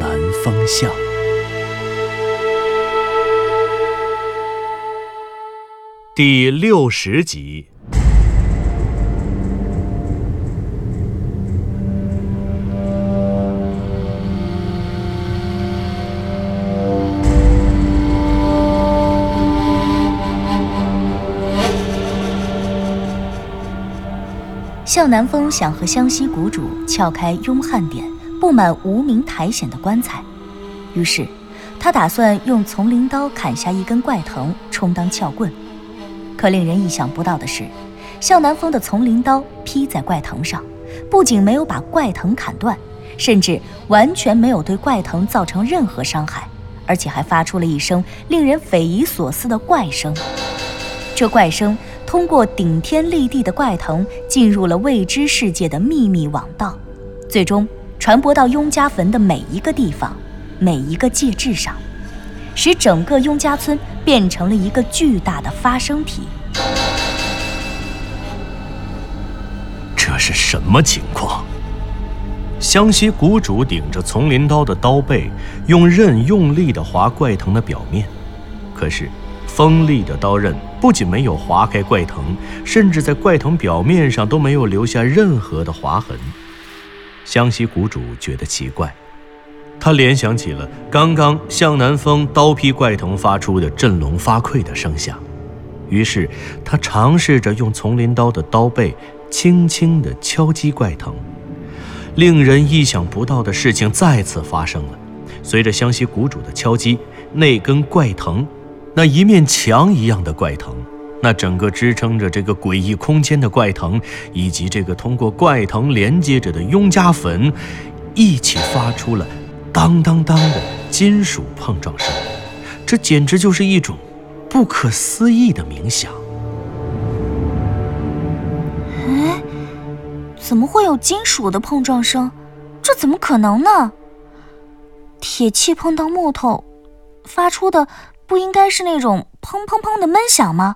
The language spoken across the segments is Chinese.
南风向》第六十集。向南风想和湘西谷主撬开雍汉典布满无名苔藓的棺材，于是他打算用丛林刀砍下一根怪藤充当撬棍。可令人意想不到的是，向南风的丛林刀劈在怪藤上，不仅没有把怪藤砍断，甚至完全没有对怪藤造成任何伤害，而且还发出了一声令人匪夷所思的怪声。这怪声。通过顶天立地的怪藤，进入了未知世界的秘密网道，最终传播到雍家坟的每一个地方、每一个介质上，使整个雍家村变成了一个巨大的发生体。这是什么情况？湘西谷主顶着丛林刀的刀背，用刃用力地划怪藤的表面，可是。锋利的刀刃不仅没有划开怪藤，甚至在怪藤表面上都没有留下任何的划痕。湘西谷主觉得奇怪，他联想起了刚刚向南风刀劈怪藤发出的振聋发聩的声响，于是他尝试着用丛林刀的刀背轻轻地敲击怪藤。令人意想不到的事情再次发生了，随着湘西谷主的敲击，那根怪藤。那一面墙一样的怪藤，那整个支撑着这个诡异空间的怪藤，以及这个通过怪藤连接着的雍家坟，一起发出了当当当的金属碰撞声。这简直就是一种不可思议的冥想。哎，怎么会有金属的碰撞声？这怎么可能呢？铁器碰到木头，发出的。不应该是那种砰砰砰的闷响吗？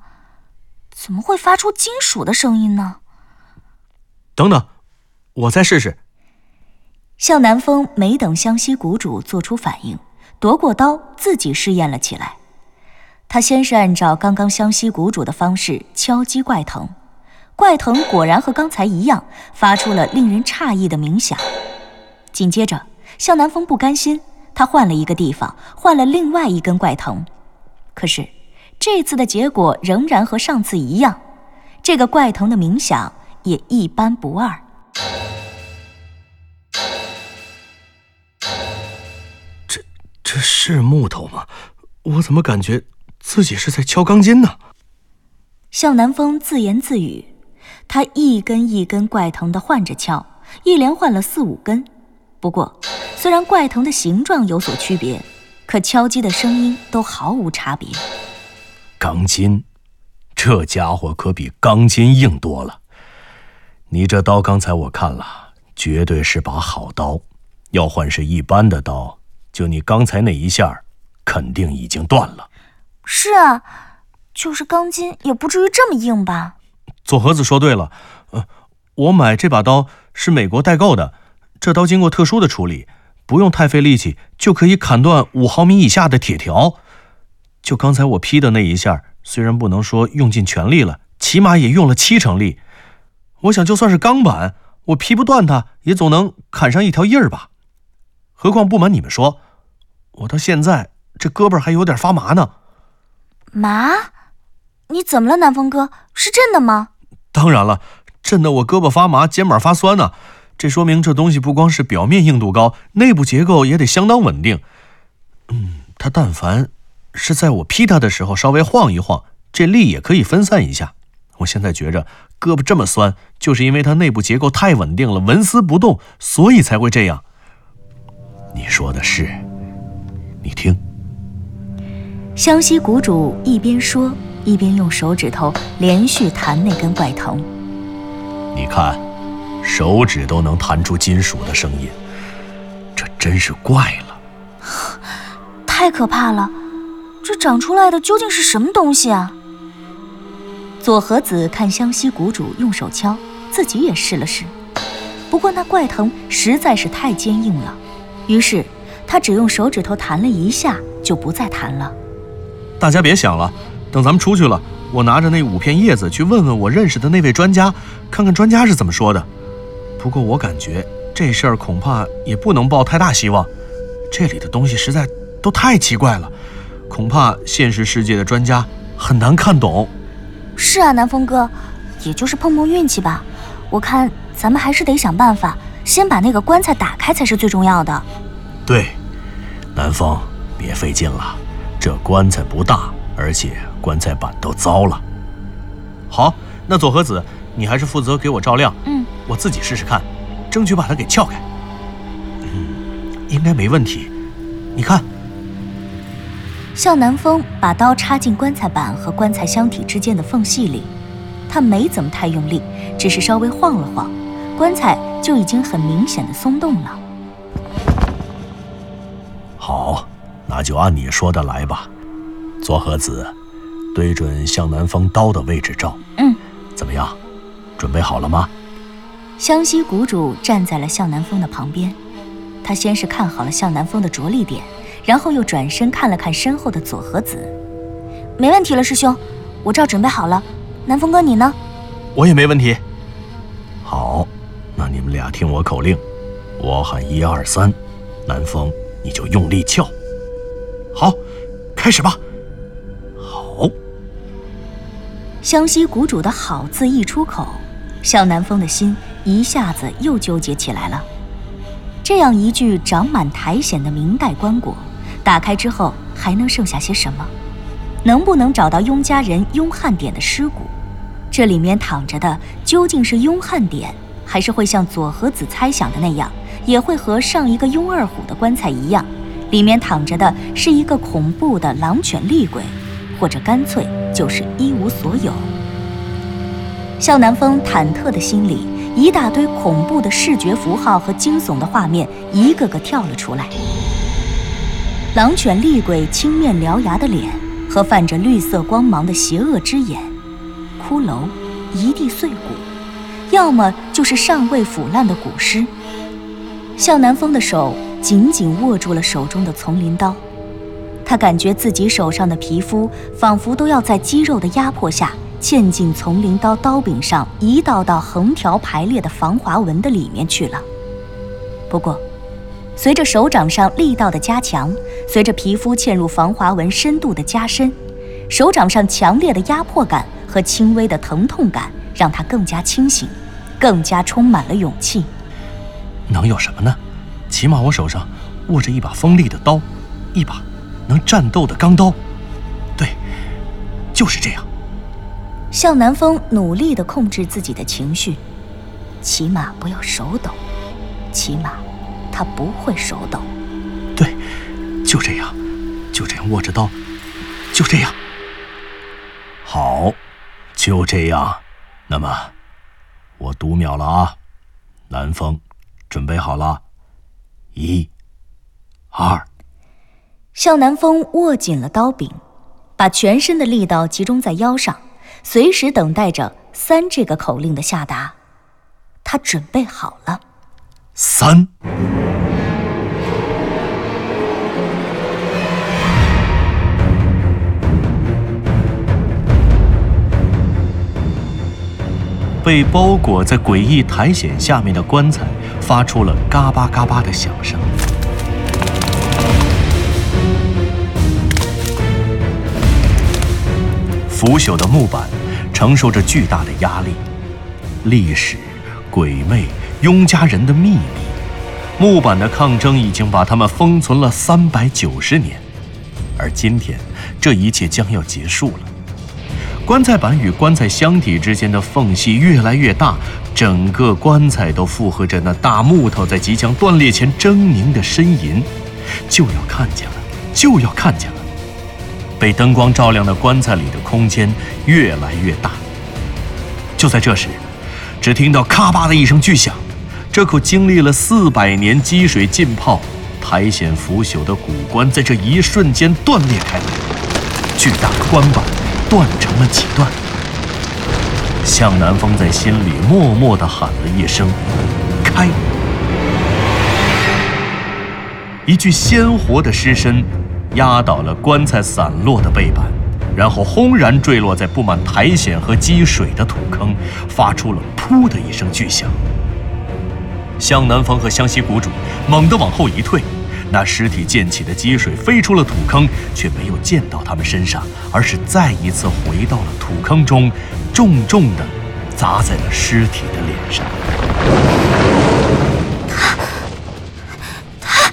怎么会发出金属的声音呢？等等，我再试试。向南风没等湘西谷主做出反应，夺过刀自己试验了起来。他先是按照刚刚湘西谷主的方式敲击怪藤，怪藤果然和刚才一样，发出了令人诧异的鸣响。紧接着，向南风不甘心，他换了一个地方，换了另外一根怪藤。可是，这次的结果仍然和上次一样，这个怪藤的冥想也一般不二。这这是木头吗？我怎么感觉自己是在敲钢筋呢？向南风自言自语，他一根一根怪藤的换着敲，一连换了四五根。不过，虽然怪藤的形状有所区别。可敲击的声音都毫无差别。钢筋，这家伙可比钢筋硬多了。你这刀刚才我看了，绝对是把好刀。要换是一般的刀，就你刚才那一下，肯定已经断了。是啊，就是钢筋也不至于这么硬吧？左和子说对了，呃，我买这把刀是美国代购的，这刀经过特殊的处理。不用太费力气就可以砍断五毫米以下的铁条。就刚才我劈的那一下，虽然不能说用尽全力了，起码也用了七成力。我想，就算是钢板，我劈不断它，也总能砍上一条印儿吧。何况不瞒你们说，我到现在这胳膊还有点发麻呢。麻？你怎么了，南风哥？是真的吗？当然了，震得我胳膊发麻，肩膀发酸呢。这说明这东西不光是表面硬度高，内部结构也得相当稳定。嗯，它但凡是在我劈他的时候稍微晃一晃，这力也可以分散一下。我现在觉着胳膊这么酸，就是因为它内部结构太稳定了，纹丝不动，所以才会这样。你说的是，你听。湘西谷主一边说，一边用手指头连续弹那根怪藤。你看，手指都能弹出金属的声音，这真是怪了。太可怕了！这长出来的究竟是什么东西啊？左和子看湘西谷主用手敲，自己也试了试。不过那怪藤实在是太坚硬了，于是他只用手指头弹了一下，就不再弹了。大家别想了，等咱们出去了，我拿着那五片叶子去问问我认识的那位专家，看看专家是怎么说的。不过我感觉这事儿恐怕也不能抱太大希望，这里的东西实在。都太奇怪了，恐怕现实世界的专家很难看懂。是啊，南风哥，也就是碰碰运气吧。我看咱们还是得想办法，先把那个棺材打开才是最重要的。对，南风，别费劲了，这棺材不大，而且棺材板都糟了。好，那左和子，你还是负责给我照亮。嗯，我自己试试看，争取把它给撬开。嗯，应该没问题。你看。向南风把刀插进棺材板和棺材箱体之间的缝隙里，他没怎么太用力，只是稍微晃了晃，棺材就已经很明显的松动了。好，那就按你说的来吧。左和子，对准向南风刀的位置照。嗯，怎么样？准备好了吗？湘西谷主站在了向南风的旁边，他先是看好了向南风的着力点。然后又转身看了看身后的左和子，没问题了，师兄，我这准备好了。南风哥，你呢？我也没问题。好，那你们俩听我口令，我喊一二三，南风你就用力撬。好，开始吧。好。湘西谷主的好字一出口，向南风的心一下子又纠结起来了。这样一句长满苔藓的明代棺椁。打开之后还能剩下些什么？能不能找到雍家人雍汉典的尸骨？这里面躺着的究竟是雍汉典，还是会像左和子猜想的那样，也会和上一个雍二虎的棺材一样，里面躺着的是一个恐怖的狼犬厉鬼，或者干脆就是一无所有？向南风忐忑的心里，一大堆恐怖的视觉符号和惊悚的画面一个个跳了出来。狼犬厉鬼青面獠牙的脸和泛着绿色光芒的邪恶之眼，骷髅，一地碎骨，要么就是尚未腐烂的古尸。向南风的手紧紧握住了手中的丛林刀，他感觉自己手上的皮肤仿佛都要在肌肉的压迫下嵌进丛林刀刀柄上一道道横条排列的防滑纹的里面去了。不过。随着手掌上力道的加强，随着皮肤嵌入防滑纹深度的加深，手掌上强烈的压迫感和轻微的疼痛感让他更加清醒，更加充满了勇气。能有什么呢？起码我手上握着一把锋利的刀，一把能战斗的钢刀。对，就是这样。向南风努力地控制自己的情绪，起码不要手抖，起码。他不会手抖，对，就这样，就这样握着刀，就这样。好，就这样。那么，我读秒了啊！南风，准备好了，一、二。向南风握紧了刀柄，把全身的力道集中在腰上，随时等待着“三”这个口令的下达。他准备好了，三。被包裹在诡异苔藓下面的棺材发出了嘎巴嘎巴的响声，腐朽的木板承受着巨大的压力，历史、鬼魅、雍家人的秘密，木板的抗争已经把他们封存了三百九十年，而今天，这一切将要结束了。棺材板与棺材箱体之间的缝隙越来越大，整个棺材都附和着那大木头在即将断裂前狰狞的呻吟。就要看见了，就要看见了！被灯光照亮的棺材里的空间越来越大。就在这时，只听到咔吧的一声巨响，这口经历了四百年积水浸泡、苔藓腐朽的古棺在这一瞬间断裂开来，巨大的棺板。断成了几段，向南风在心里默默地喊了一声“开”，一具鲜活的尸身压倒了棺材散落的背板，然后轰然坠落在布满苔藓和积水的土坑，发出了“噗”的一声巨响。向南风和湘西谷主猛地往后一退。那尸体溅起的积水飞出了土坑，却没有溅到他们身上，而是再一次回到了土坑中，重重的砸在了尸体的脸上。他，他，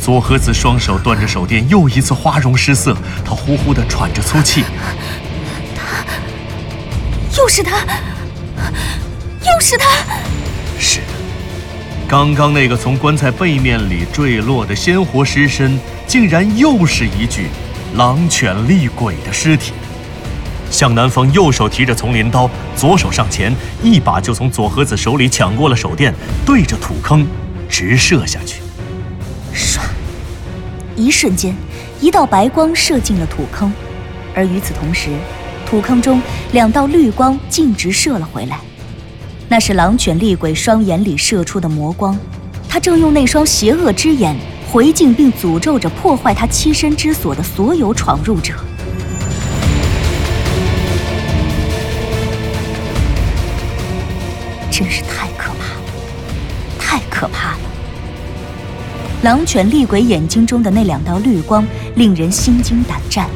左和子双手端着手电，又一次花容失色，他呼呼地喘着粗气。他，又是他，又是他。是。刚刚那个从棺材背面里坠落的鲜活尸身，竟然又是一具狼犬厉鬼的尸体。向南风右手提着丛林刀，左手上前，一把就从左和子手里抢过了手电，对着土坑直射下去。唰！一瞬间，一道白光射进了土坑，而与此同时，土坑中两道绿光径直射了回来。那是狼犬厉鬼双眼里射出的魔光，他正用那双邪恶之眼回敬并诅咒着破坏他栖身之所的所有闯入者。真是太可怕了，太可怕了！狼犬厉鬼眼睛中的那两道绿光令人心惊胆战，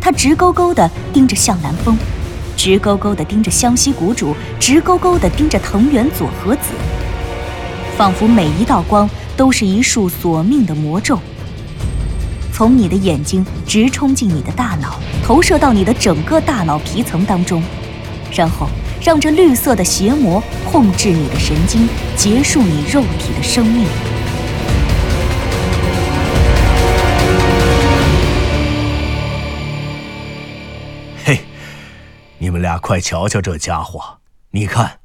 他直勾勾地盯着向南风。直勾勾地盯着湘西谷主，直勾勾地盯着藤原佐和子，仿佛每一道光都是一束索命的魔咒，从你的眼睛直冲进你的大脑，投射到你的整个大脑皮层当中，然后让这绿色的邪魔控制你的神经，结束你肉体的生命。你们俩快瞧瞧这家伙！你看，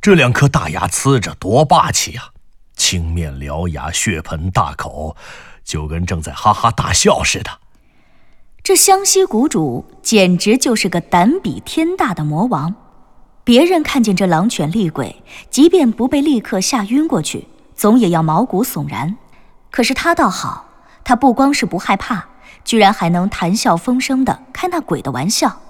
这两颗大牙呲着，多霸气啊！青面獠牙，血盆大口，就跟正在哈哈大笑似的。这湘西谷主简直就是个胆比天大的魔王。别人看见这狼犬厉鬼，即便不被立刻吓晕过去，总也要毛骨悚然。可是他倒好，他不光是不害怕，居然还能谈笑风生的开那鬼的玩笑。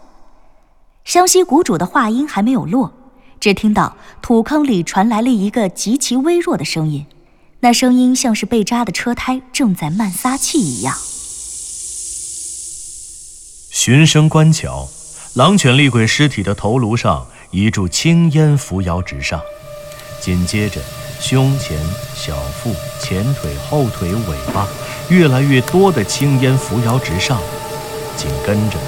湘西谷主的话音还没有落，只听到土坑里传来了一个极其微弱的声音，那声音像是被扎的车胎正在慢撒气一样。循声观瞧，狼犬厉鬼尸体的头颅上一柱青烟扶摇直上，紧接着胸前、小腹、前腿、后腿、尾巴，越来越多的青烟扶摇直上，紧跟着。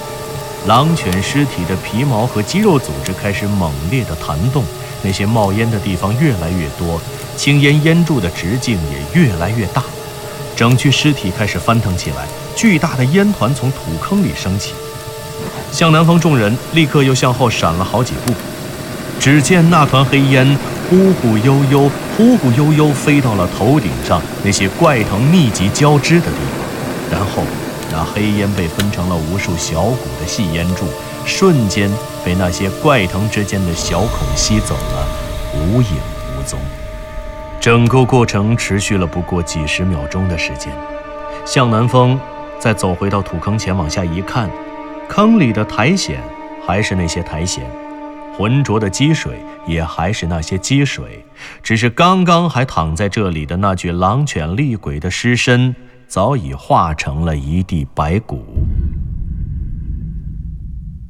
狼犬尸体的皮毛和肌肉组织开始猛烈的弹动，那些冒烟的地方越来越多，青烟烟柱的直径也越来越大，整具尸体开始翻腾起来，巨大的烟团从土坑里升起。向南方众人立刻又向后闪了好几步，只见那团黑烟忽忽悠悠、忽忽悠悠飞到了头顶上那些怪藤密集交织的地方，然后。那黑烟被分成了无数小股的细烟柱，瞬间被那些怪藤之间的小孔吸走了，无影无踪。整个过程持续了不过几十秒钟的时间。向南风再走回到土坑前，往下一看，坑里的苔藓还是那些苔藓，浑浊的积水也还是那些积水，只是刚刚还躺在这里的那具狼犬厉鬼的尸身。早已化成了一地白骨。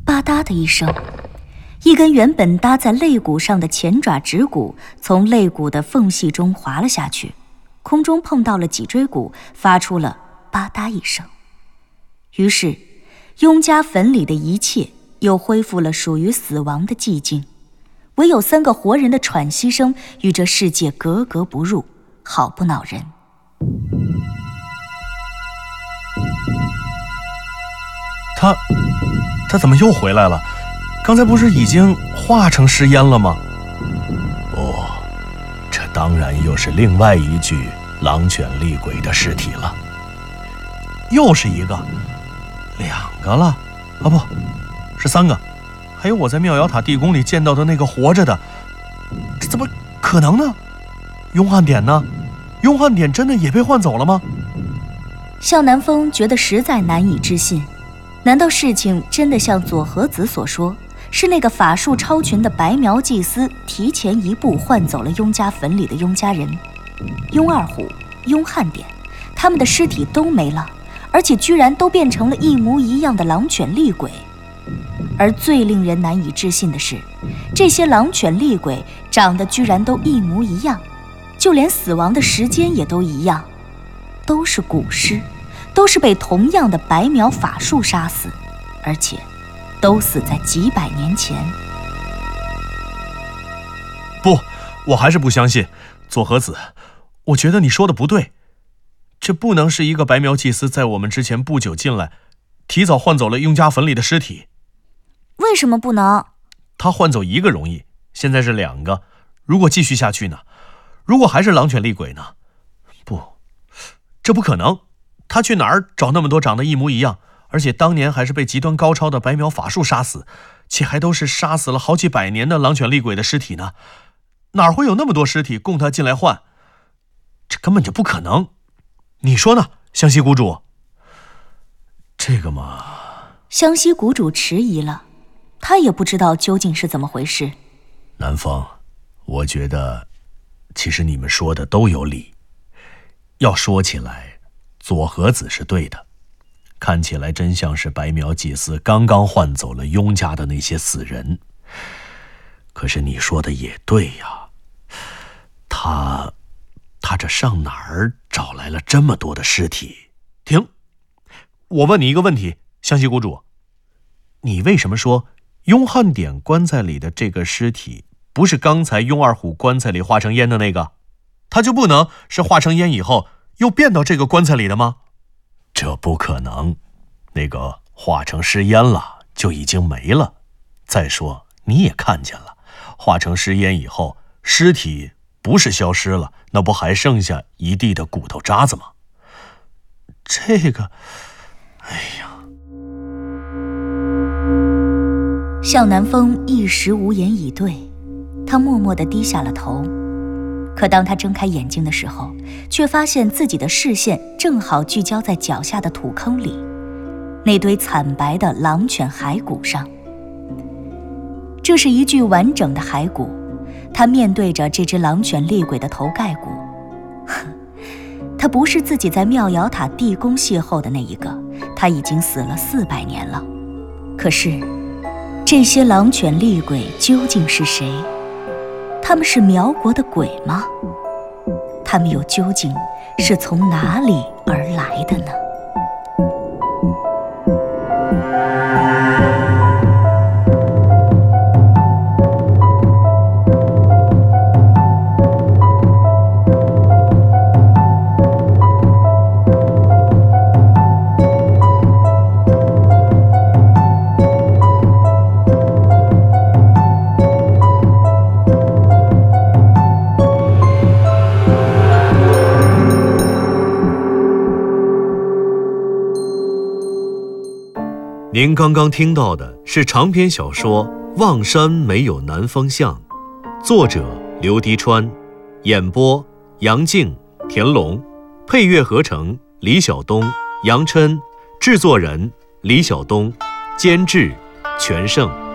吧嗒的一声，一根原本搭在肋骨上的前爪指骨从肋骨的缝隙中滑了下去，空中碰到了脊椎骨，发出了吧嗒一声。于是，雍家坟里的一切又恢复了属于死亡的寂静，唯有三个活人的喘息声与这世界格格不入，好不恼人。他，他怎么又回来了？刚才不是已经化成尸烟了吗？不，这当然又是另外一具狼犬厉鬼的尸体了。又是一个，两个了，啊不，是三个，还有我在妙瑶塔地宫里见到的那个活着的，这怎么可能呢？雍汉典呢？雍汉典真的也被换走了吗？向南风觉得实在难以置信，难道事情真的像左和子所说，是那个法术超群的白苗祭司提前一步换走了雍家坟里的雍家人，雍二虎、雍汉典，他们的尸体都没了。而且居然都变成了一模一样的狼犬厉鬼，而最令人难以置信的是，这些狼犬厉鬼长得居然都一模一样，就连死亡的时间也都一样，都是古尸，都是被同样的白苗法术杀死，而且都死在几百年前。不，我还是不相信，左和子，我觉得你说的不对。这不能是一个白苗祭司在我们之前不久进来，提早换走了雍家坟里的尸体。为什么不能？他换走一个容易，现在是两个。如果继续下去呢？如果还是狼犬厉鬼呢？不，这不可能。他去哪儿找那么多长得一模一样，而且当年还是被极端高超的白描法术杀死，且还都是杀死了好几百年的狼犬厉鬼的尸体呢？哪会有那么多尸体供他进来换？这根本就不可能。你说呢，湘西谷主？这个嘛，湘西谷主迟疑了，他也不知道究竟是怎么回事。南风，我觉得，其实你们说的都有理。要说起来，左和子是对的，看起来真像是白苗祭司刚刚换走了雍家的那些死人。可是你说的也对呀，他。他这上哪儿找来了这么多的尸体？停！我问你一个问题，湘西谷主，你为什么说雍汉典棺材里的这个尸体不是刚才雍二虎棺材里化成烟的那个？他就不能是化成烟以后又变到这个棺材里的吗？这不可能，那个化成尸烟了就已经没了。再说你也看见了，化成尸烟以后，尸体。不是消失了，那不还剩下一地的骨头渣子吗？这个，哎呀！向南风一时无言以对，他默默地低下了头。可当他睁开眼睛的时候，却发现自己的视线正好聚焦在脚下的土坑里，那堆惨白的狼犬骸骨上。这是一具完整的骸骨。他面对着这只狼犬厉鬼的头盖骨，他不是自己在妙瑶塔地宫邂逅的那一个，他已经死了四百年了。可是，这些狼犬厉鬼究竟是谁？他们是苗国的鬼吗？他们又究竟是从哪里而来的呢？您刚刚听到的是长篇小说《望山没有南方向》，作者刘迪川，演播杨静、田龙，配乐合成李晓东、杨琛，制作人李晓东，监制全胜。